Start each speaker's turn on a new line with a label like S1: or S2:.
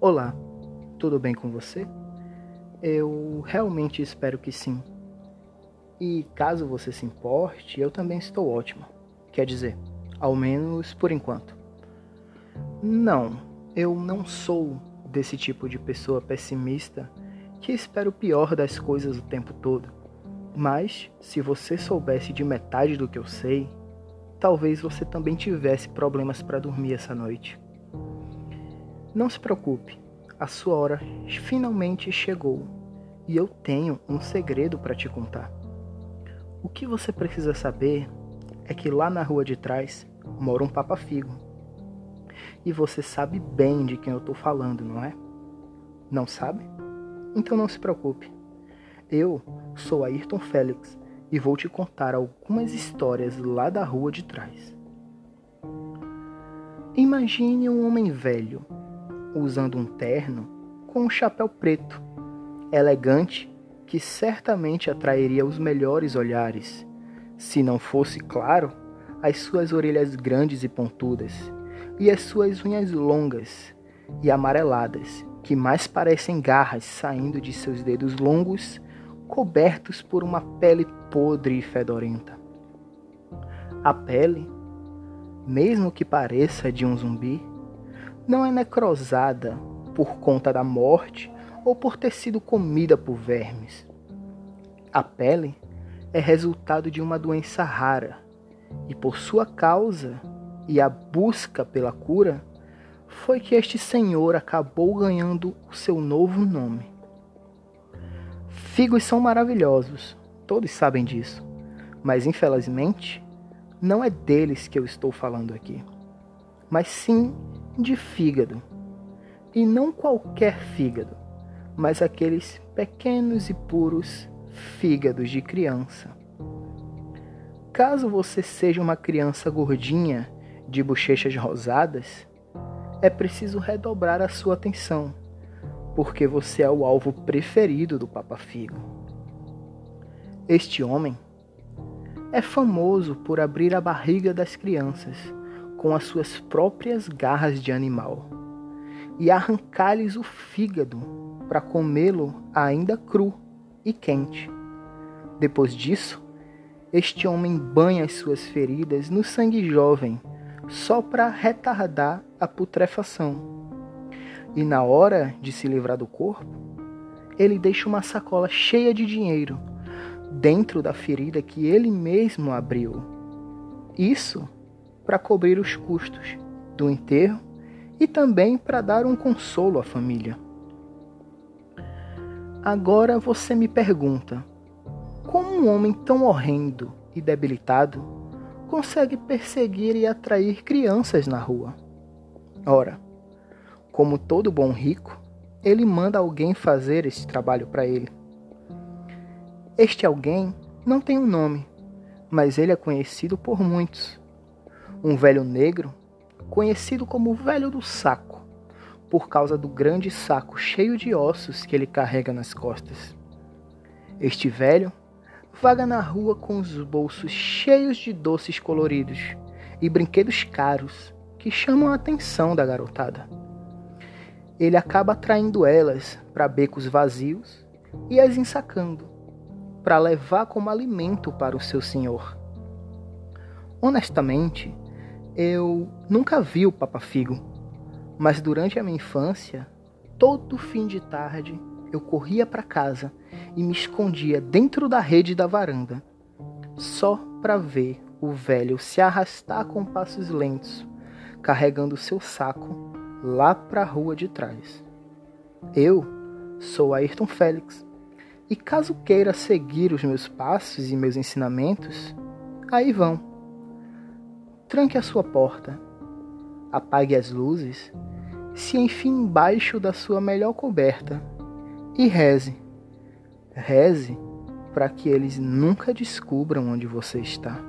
S1: Olá, tudo bem com você? Eu realmente espero que sim. E caso você se importe, eu também estou ótima. Quer dizer, ao menos por enquanto. Não, eu não sou desse tipo de pessoa pessimista que espera o pior das coisas o tempo todo. Mas, se você soubesse de metade do que eu sei, talvez você também tivesse problemas para dormir essa noite. Não se preocupe, a sua hora finalmente chegou e eu tenho um segredo para te contar. O que você precisa saber é que lá na rua de trás mora um Papa Figo. E você sabe bem de quem eu estou falando, não é? Não sabe? Então não se preocupe. Eu sou Ayrton Félix e vou te contar algumas histórias lá da rua de trás. Imagine um homem velho, usando um terno com um chapéu preto, elegante, que certamente atrairia os melhores olhares, se não fosse claro as suas orelhas grandes e pontudas, e as suas unhas longas e amareladas, que mais parecem garras saindo de seus dedos longos, cobertos por uma pele podre e fedorenta. A pele, mesmo que pareça de um zumbi, não é necrosada por conta da morte ou por ter sido comida por vermes. A pele é resultado de uma doença rara e por sua causa e a busca pela cura foi que este senhor acabou ganhando o seu novo nome. Figos são maravilhosos, todos sabem disso, mas infelizmente não é deles que eu estou falando aqui, mas sim de fígado. E não qualquer fígado, mas aqueles pequenos e puros fígados de criança. Caso você seja uma criança gordinha de bochechas rosadas, é preciso redobrar a sua atenção, porque você é o alvo preferido do Papa Figo. Este homem é famoso por abrir a barriga das crianças com as suas próprias garras de animal e arrancar-lhes o fígado para comê-lo ainda cru e quente. Depois disso, este homem banha as suas feridas no sangue jovem, só para retardar a putrefação. E na hora de se livrar do corpo, ele deixa uma sacola cheia de dinheiro dentro da ferida que ele mesmo abriu. Isso para cobrir os custos do enterro e também para dar um consolo à família. Agora você me pergunta: como um homem tão horrendo e debilitado consegue perseguir e atrair crianças na rua? Ora, como todo bom rico, ele manda alguém fazer esse trabalho para ele. Este alguém não tem um nome, mas ele é conhecido por muitos um velho negro, conhecido como o velho do saco, por causa do grande saco cheio de ossos que ele carrega nas costas. Este velho vaga na rua com os bolsos cheios de doces coloridos e brinquedos caros que chamam a atenção da garotada. Ele acaba atraindo elas para becos vazios e as ensacando para levar como alimento para o seu senhor. Honestamente, eu nunca vi o Papa Figo, mas durante a minha infância, todo fim de tarde, eu corria para casa e me escondia dentro da rede da varanda, só para ver o velho se arrastar com passos lentos, carregando seu saco lá para a rua de trás. Eu sou Ayrton Félix, e caso queira seguir os meus passos e meus ensinamentos, aí vão tranque a sua porta, apague as luzes, se enfie embaixo da sua melhor coberta e reze. Reze para que eles nunca descubram onde você está.